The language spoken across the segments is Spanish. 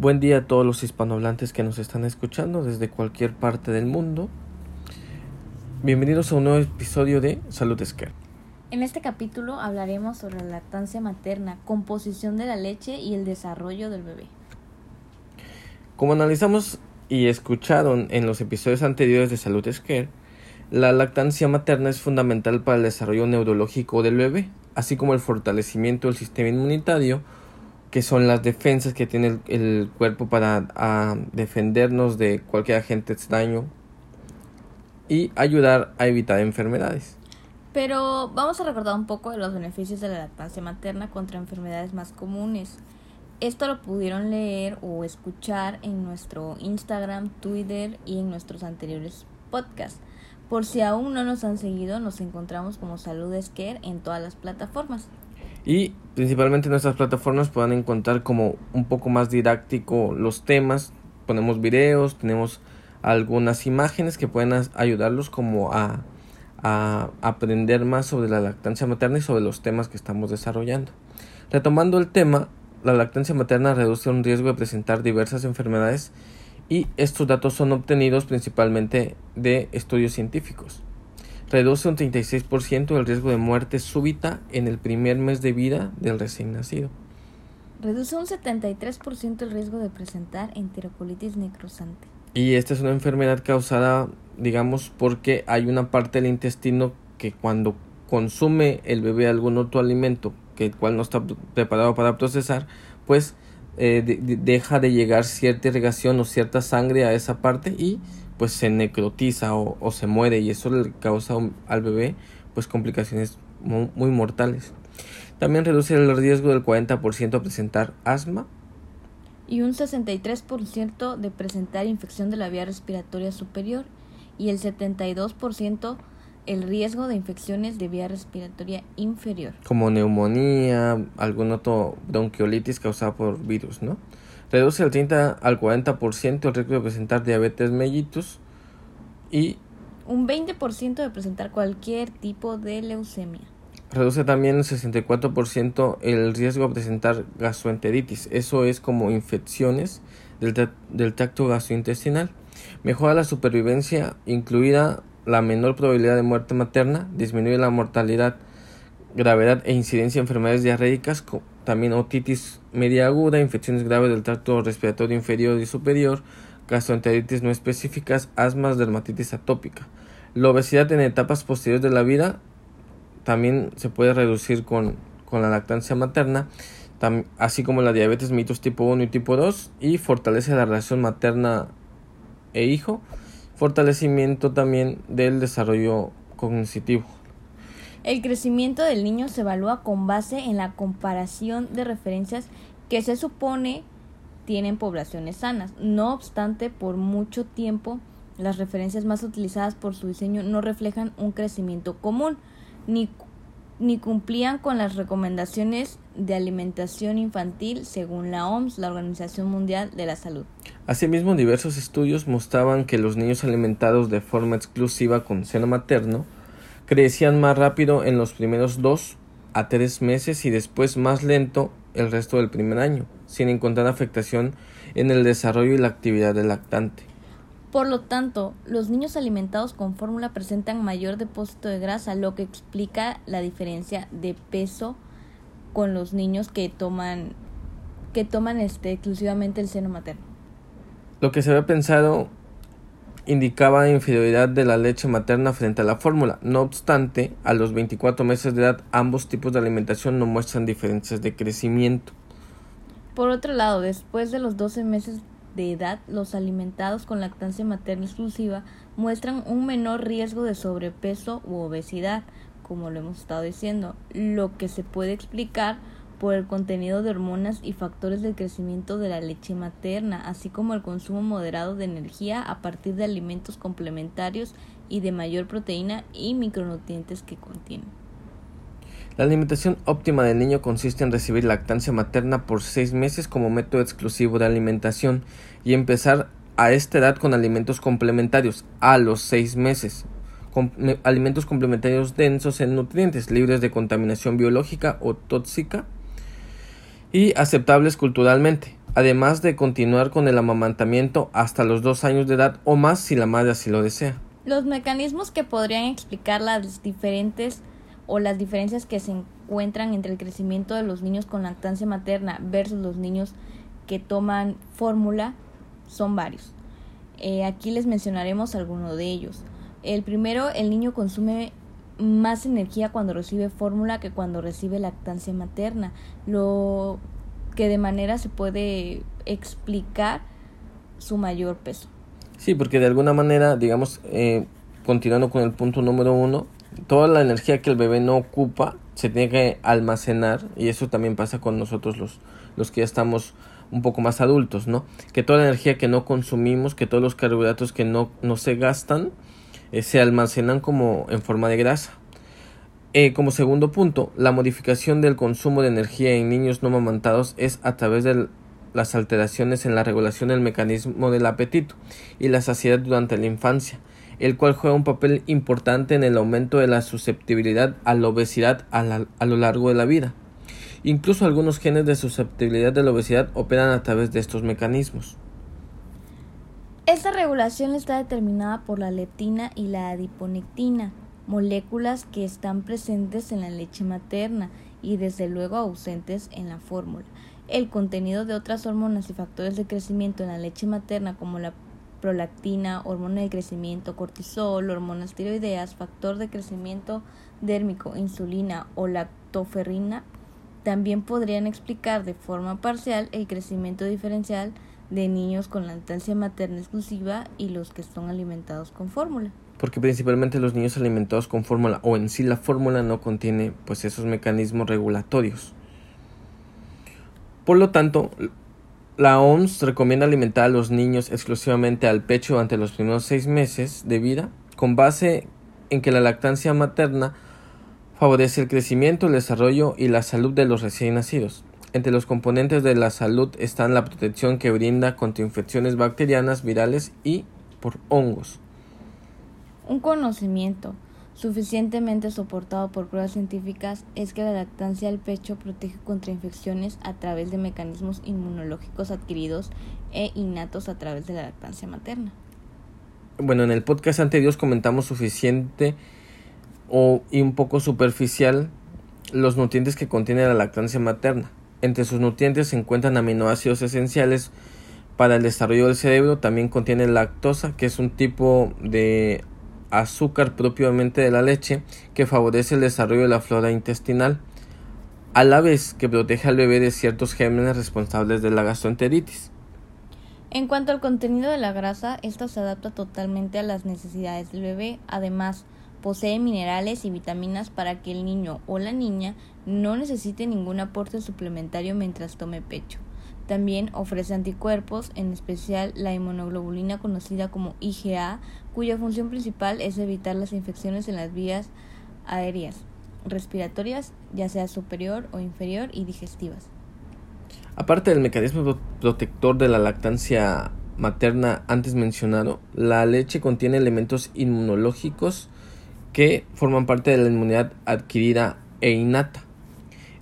Buen día a todos los hispanohablantes que nos están escuchando desde cualquier parte del mundo. Bienvenidos a un nuevo episodio de Salud Scare. En este capítulo hablaremos sobre la lactancia materna, composición de la leche y el desarrollo del bebé. Como analizamos y escucharon en los episodios anteriores de Salud Scare, la lactancia materna es fundamental para el desarrollo neurológico del bebé, así como el fortalecimiento del sistema inmunitario, que son las defensas que tiene el, cuerpo para defendernos de cualquier agente extraño y ayudar a evitar enfermedades. Pero vamos a recordar un poco de los beneficios de la lactancia materna contra enfermedades más comunes. Esto lo pudieron leer o escuchar en nuestro Instagram, Twitter y en nuestros anteriores podcasts. Por si aún no nos han seguido, nos encontramos como Salud Esquer en todas las plataformas. Y principalmente en nuestras plataformas puedan encontrar como un poco más didáctico los temas. Ponemos videos, tenemos algunas imágenes que pueden ayudarlos como a, a aprender más sobre la lactancia materna y sobre los temas que estamos desarrollando. Retomando el tema, la lactancia materna reduce un riesgo de presentar diversas enfermedades y estos datos son obtenidos principalmente de estudios científicos reduce un 36% el riesgo de muerte súbita en el primer mes de vida del recién nacido. Reduce un 73% el riesgo de presentar enterocolitis necrosante. Y esta es una enfermedad causada, digamos, porque hay una parte del intestino que cuando consume el bebé algún otro alimento que el cual no está preparado para procesar, pues eh, deja de llegar cierta irrigación o cierta sangre a esa parte y pues se necrotiza o, se muere y eso le causa al bebé pues complicaciones muy, mortales. También reduce el riesgo del 40% a presentar asma. Y un 63% de presentar infección de la vía respiratoria superior y el 72% el riesgo de infecciones de vía respiratoria inferior. Como neumonía, algún otro bronquiolitis causada por virus, ¿no? Reduce el 30 al 40% el riesgo de presentar diabetes mellitus y un 20% de presentar cualquier tipo de leucemia. Reduce también el 64% el riesgo de presentar gastroenteritis. Eso es como infecciones del, del tracto gastrointestinal. Mejora la supervivencia, incluida la menor probabilidad de muerte materna, disminuye la mortalidad, gravedad e incidencia de enfermedades diarreicas también otitis media aguda, infecciones graves del tracto respiratorio inferior y superior, gastroenteritis no específicas, asmas, dermatitis atópica. La obesidad en etapas posteriores de la vida también se puede reducir con, con la lactancia materna, así como la diabetes mitos tipo 1 y tipo 2, y fortalece la relación materna e hijo, fortalecimiento también del desarrollo cognitivo. El crecimiento del niño se evalúa con base en la comparación de referencias que se supone tienen poblaciones sanas. No obstante, por mucho tiempo, las referencias más utilizadas por su diseño no reflejan un crecimiento común, ni, ni cumplían con las recomendaciones de alimentación infantil según la OMS, la Organización Mundial de la Salud. Asimismo, diversos estudios mostraban que los niños alimentados de forma exclusiva con seno materno crecían más rápido en los primeros dos a tres meses y después más lento el resto del primer año, sin encontrar afectación en el desarrollo y la actividad del lactante. Por lo tanto, los niños alimentados con fórmula presentan mayor depósito de grasa, lo que explica la diferencia de peso con los niños que toman que toman este exclusivamente el seno materno. Lo que se había pensado indicaba inferioridad de la leche materna frente a la fórmula. No obstante, a los 24 meses de edad ambos tipos de alimentación no muestran diferencias de crecimiento. Por otro lado, después de los 12 meses de edad, los alimentados con lactancia materna exclusiva muestran un menor riesgo de sobrepeso u obesidad, como lo hemos estado diciendo, lo que se puede explicar por el contenido de hormonas y factores del crecimiento de la leche materna, así como el consumo moderado de energía a partir de alimentos complementarios y de mayor proteína y micronutrientes que contienen. La alimentación óptima del niño consiste en recibir lactancia materna por seis meses como método exclusivo de alimentación y empezar a esta edad con alimentos complementarios a los seis meses. alimentos complementarios densos en nutrientes, libres de contaminación biológica o tóxica y aceptables culturalmente, además de continuar con el amamantamiento hasta los dos años de edad o más si la madre así lo desea. Los mecanismos que podrían explicar las diferentes o las diferencias que se encuentran entre el crecimiento de los niños con lactancia materna versus los niños que toman fórmula son varios. Eh, aquí les mencionaremos algunos de ellos. El primero, el niño consume más energía cuando recibe fórmula que cuando recibe lactancia materna, lo que de manera se puede explicar su mayor peso. Sí, porque de alguna manera, digamos, eh, continuando con el punto número uno, toda la energía que el bebé no ocupa se tiene que almacenar y eso también pasa con nosotros los, los que ya estamos un poco más adultos, ¿no? Que toda la energía que no consumimos, que todos los carbohidratos que no, no se gastan, eh, se almacenan como en forma de grasa. Eh, como segundo punto, la modificación del consumo de energía en niños no mamantados es a través de las alteraciones en la regulación del mecanismo del apetito y la saciedad durante la infancia, el cual juega un papel importante en el aumento de la susceptibilidad a la obesidad a, lo largo de la vida. Incluso algunos genes de susceptibilidad de la obesidad operan a través de estos mecanismos. Esta regulación está determinada por la leptina y la adiponectina, moléculas que están presentes en la leche materna y desde luego ausentes en la fórmula. El contenido de otras hormonas y factores de crecimiento en la leche materna como la prolactina, hormona de crecimiento, cortisol, hormonas tiroideas, factor de crecimiento dérmico, insulina o lactoferrina también podrían explicar de forma parcial el crecimiento diferencial de niños con lactancia materna exclusiva y los que son alimentados con fórmula. Porque principalmente los niños alimentados con fórmula o en sí la fórmula no contiene pues esos mecanismos regulatorios. Por lo tanto, la OMS recomienda alimentar a los niños exclusivamente al pecho durante los primeros seis meses de vida, con base en que la lactancia materna favorece el crecimiento, el desarrollo y la salud de los recién nacidos. Entre los componentes de la salud están la protección que brinda contra infecciones bacterianas, virales y por hongos. Un conocimiento suficientemente soportado por pruebas científicas es que la lactancia al pecho protege contra infecciones a través de mecanismos inmunológicos adquiridos e innatos a través de la lactancia materna. Bueno, en el podcast anterior comentamos suficiente o y un poco superficial los nutrientes que contiene la lactancia materna. Entre sus nutrientes se encuentran aminoácidos esenciales para el desarrollo del cerebro. También contiene lactosa, que es un tipo de azúcar propiamente de la leche que favorece el desarrollo de la flora intestinal, a la vez que protege al bebé de ciertos gérmenes responsables de la gastroenteritis. En cuanto al contenido de la grasa, esta se adapta totalmente a las necesidades del bebé. Además, posee minerales y vitaminas para que el niño o la niña no necesite ningún aporte suplementario mientras tome pecho. También ofrece anticuerpos, en especial la inmunoglobulina conocida como IgA, cuya función principal es evitar las infecciones en las vías aéreas, respiratorias, ya sea superior o inferior, y digestivas. Aparte del mecanismo protector de la lactancia materna antes mencionado, la leche contiene elementos inmunológicos que forman parte de la inmunidad adquirida e innata.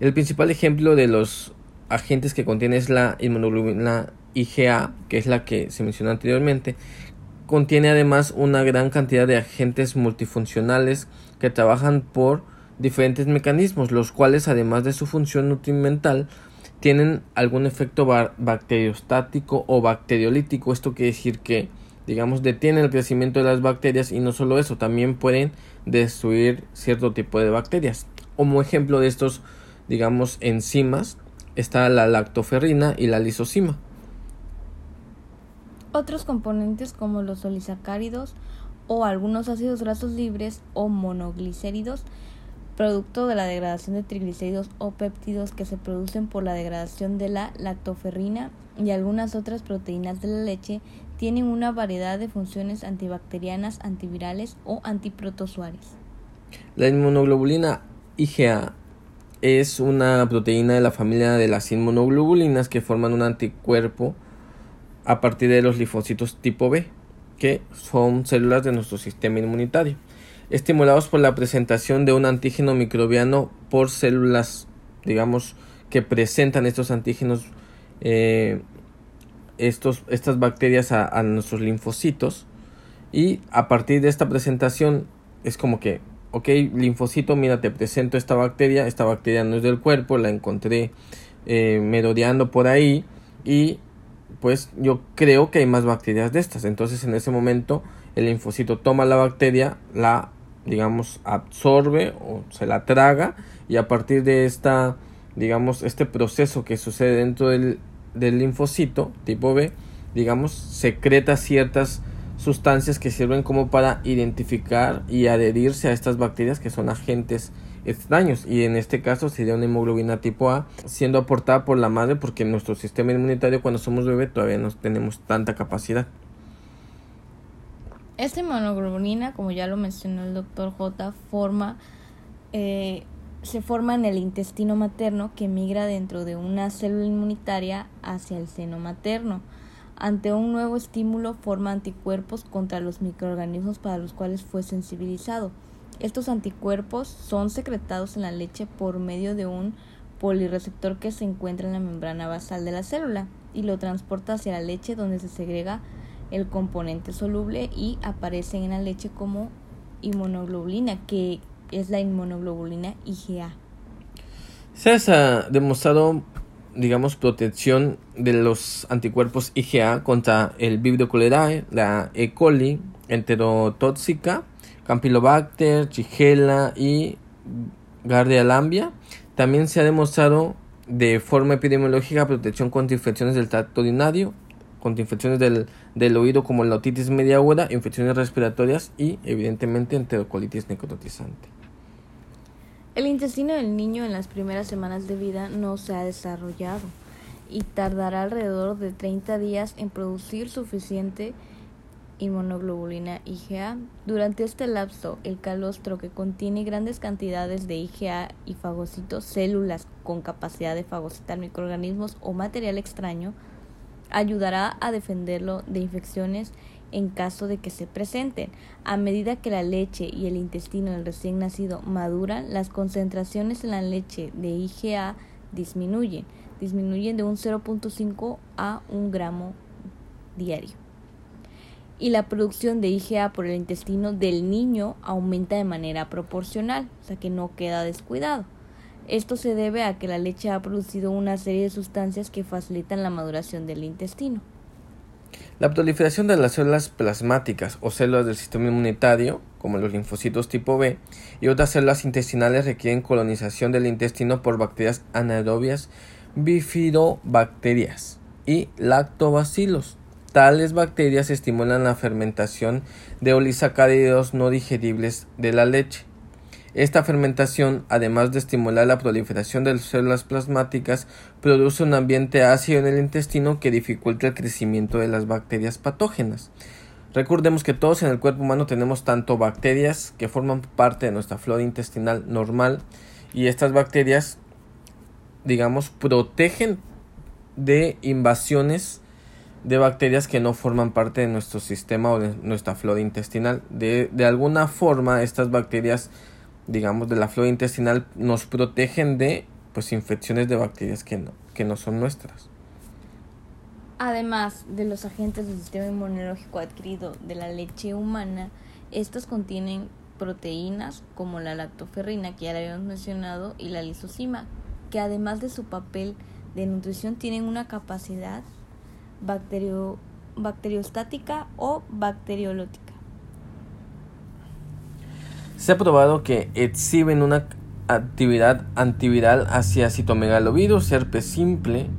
El principal ejemplo de los agentes que contiene es la inmunoglobulina IgA, que es la que se mencionó anteriormente. Contiene además una gran cantidad de agentes multifuncionales que trabajan por diferentes mecanismos, los cuales además de su función nutrimental tienen algún efecto bacteriostático o bacteriolítico. Esto quiere decir que digamos, detienen el crecimiento de las bacterias y no solo eso, también pueden destruir cierto tipo de bacterias. Como ejemplo de estos, digamos, enzimas está la lactoferrina y la lisocima. Otros componentes como los olisacáridos o algunos ácidos grasos libres o monoglicéridos, producto de la degradación de triglicéridos o péptidos que se producen por la degradación de la lactoferrina y algunas otras proteínas de la leche tienen una variedad de funciones antibacterianas, antivirales o antiprotozoarias. La inmunoglobulina IgA es una proteína de la familia de las inmunoglobulinas que forman un anticuerpo a partir de los linfocitos tipo B, que son células de nuestro sistema inmunitario, estimulados por la presentación de un antígeno microbiano por células, digamos, que presentan estos antígenos, eh, estos, estas bacterias a, a nuestros linfocitos. Y a partir de esta presentación es como que, ok, linfocito, mira, te presento esta bacteria, esta bacteria no es del cuerpo, la encontré eh, merodeando por ahí y pues yo creo que hay más bacterias de estas. Entonces en ese momento el linfocito toma la bacteria, la digamos absorbe o se la traga y a partir de esta digamos este proceso que sucede dentro del, del linfocito tipo B digamos secreta ciertas sustancias que sirven como para identificar y adherirse a estas bacterias que son agentes extraños y en este caso sería una hemoglobina tipo A siendo aportada por la madre porque nuestro sistema inmunitario cuando somos bebé todavía no tenemos tanta capacidad. Esta hemoglobina, como ya lo mencionó el doctor J, forma, eh, se forma en el intestino materno que migra dentro de una célula inmunitaria hacia el seno materno. Ante un nuevo estímulo forma anticuerpos contra los microorganismos para los cuales fue sensibilizado. Estos anticuerpos son secretados en la leche por medio de un polireceptor que se encuentra en la membrana basal de la célula y lo transporta hacia la leche donde se segrega el componente soluble y aparece en la leche como inmunoglobulina, que es la inmunoglobulina IgA. Se ha demostrado, digamos, protección de los anticuerpos IgA contra el Vibrio cholerae, la E. coli, enterotóxica, Campylobacter, Shigella y Gardia lambia. También se ha demostrado de forma epidemiológica protección contra infecciones del tracto urinario, contra infecciones del, del oído como la otitis media aguda, infecciones respiratorias y evidentemente enterocolitis necrotizante. El intestino del niño en las primeras semanas de vida no se ha desarrollado y tardará alrededor de 30 días en producir suficiente inmunoglobulina IgA. Durante este lapso, el calostro que contiene grandes cantidades de IgA y fagocitos, células con capacidad de fagocitar microorganismos o material extraño, ayudará a defenderlo de infecciones en caso de que se presenten. A medida que la leche y el intestino del recién nacido maduran, las concentraciones en la leche de IgA disminuyen, disminuyen de un 0.5 a 1 gramo diario y la producción de IgA por el intestino del niño aumenta de manera proporcional, o sea que no queda descuidado. Esto se debe a que la leche ha producido una serie de sustancias que facilitan la maduración del intestino. La proliferación de las células plasmáticas o células del sistema inmunitario, como los linfocitos tipo B, y otras células intestinales requieren colonización del intestino por bacterias anaerobias, bifidobacterias y lactobacilos. Tales bacterias estimulan la fermentación de olisacáridos no digeribles de la leche. Esta fermentación, además de estimular la proliferación de células plasmáticas, produce un ambiente ácido en el intestino que dificulta el crecimiento de las bacterias patógenas. Recordemos que todos en el cuerpo humano tenemos tanto bacterias que forman parte de nuestra flora intestinal normal y estas bacterias, digamos, protegen de invasiones de bacterias que no forman parte de nuestro sistema o de nuestra flora intestinal. De, de alguna forma, estas bacterias, digamos, de la flora intestinal nos protegen de pues infecciones de bacterias que no, que no son nuestras. Además de los agentes del sistema inmunológico adquirido de la leche humana, estos contienen proteínas como la lactoferrina, que ya la habíamos mencionado, y la lisocima, que además de su papel de nutrición tienen una capacidad bacterio, bacteriostática o bacteriolótica. Se ha probado que exhiben una actividad antiviral hacia citomegalovirus, herpes simple,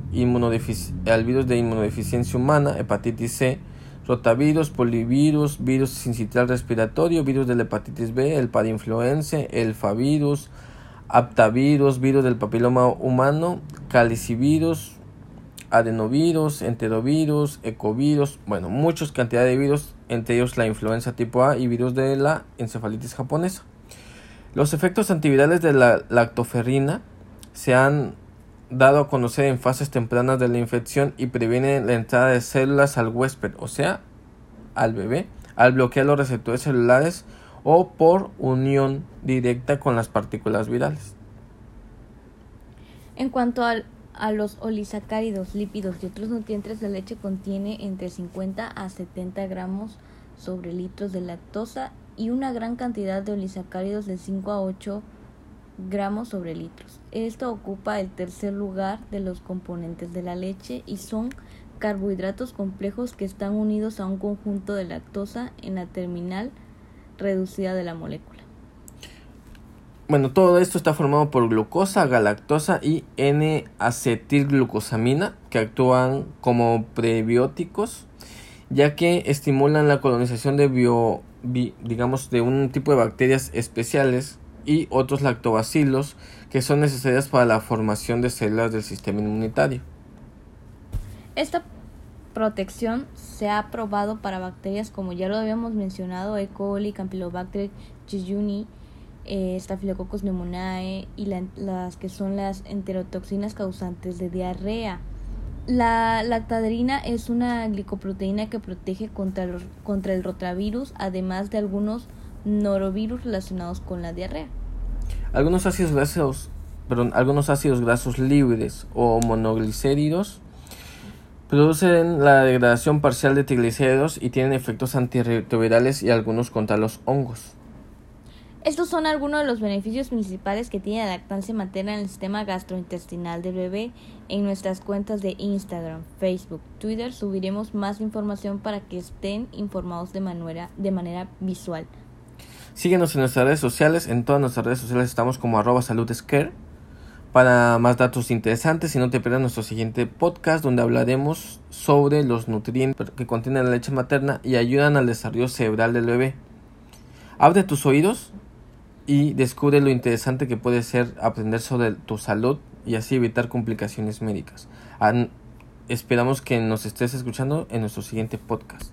al virus de inmunodeficiencia humana, hepatitis C, rotavirus, polivirus, virus sincitial respiratorio, virus de la hepatitis B, el parinfluense, el favirus, aptavirus, virus del papiloma humano, calicivirus, adenovirus, enterovirus, ecovirus, bueno, muchas cantidades de virus, entre ellos la influenza tipo A y virus de la encefalitis japonesa. Los efectos antivirales de la lactoferrina se han dado a conocer en fases tempranas de la infección y previenen la entrada de células al huésped, o sea, al bebé, al bloquear los receptores celulares o por unión directa con las partículas virales. En cuanto al, a los olisacáridos, lípidos y otros nutrientes, la leche contiene entre 50 a 70 gramos sobre litros de lactosa y una gran cantidad de olisacáridos de 5 a 8 gramos sobre litros. Esto ocupa el tercer lugar de los componentes de la leche y son carbohidratos complejos que están unidos a un conjunto de lactosa en la terminal reducida de la molécula. Bueno, todo esto está formado por glucosa, galactosa y N-acetilglucosamina que actúan como prebióticos ya que estimulan la colonización de bio, digamos de un tipo de bacterias especiales y otros lactobacilos que son necesarias para la formación de células del sistema inmunitario. Esta protección se ha probado para bacterias como ya lo habíamos mencionado, E. coli, Campylobacter jejuni, eh, Staphylococcus y las que son las enterotoxinas causantes de diarrea. La lactadrina es una glicoproteína que protege contra el, contra el rotavirus, además de algunos norovirus relacionados con la diarrea. Algunos ácidos grasos, perdón, algunos ácidos grasos libres o monoglicéridos producen la degradación parcial de triglicéridos y tienen efectos antirretrovirales y algunos contra los hongos. Estos son algunos de los beneficios principales que tiene la lactancia materna en el sistema gastrointestinal del bebé. En nuestras cuentas de Instagram, Facebook, Twitter subiremos más información para que estén informados de manera, de manera visual. Síguenos en nuestras redes sociales. En todas nuestras redes sociales estamos como arroba saludescare. Para más datos interesantes y no te pierdas nuestro siguiente podcast donde hablaremos sobre los nutrientes que contiene la leche materna y ayudan al desarrollo cerebral del bebé. Abre tus oídos y descubre lo interesante que puede ser aprender sobre tu salud y así evitar complicaciones médicas. esperamos que nos estés escuchando en nuestro siguiente podcast.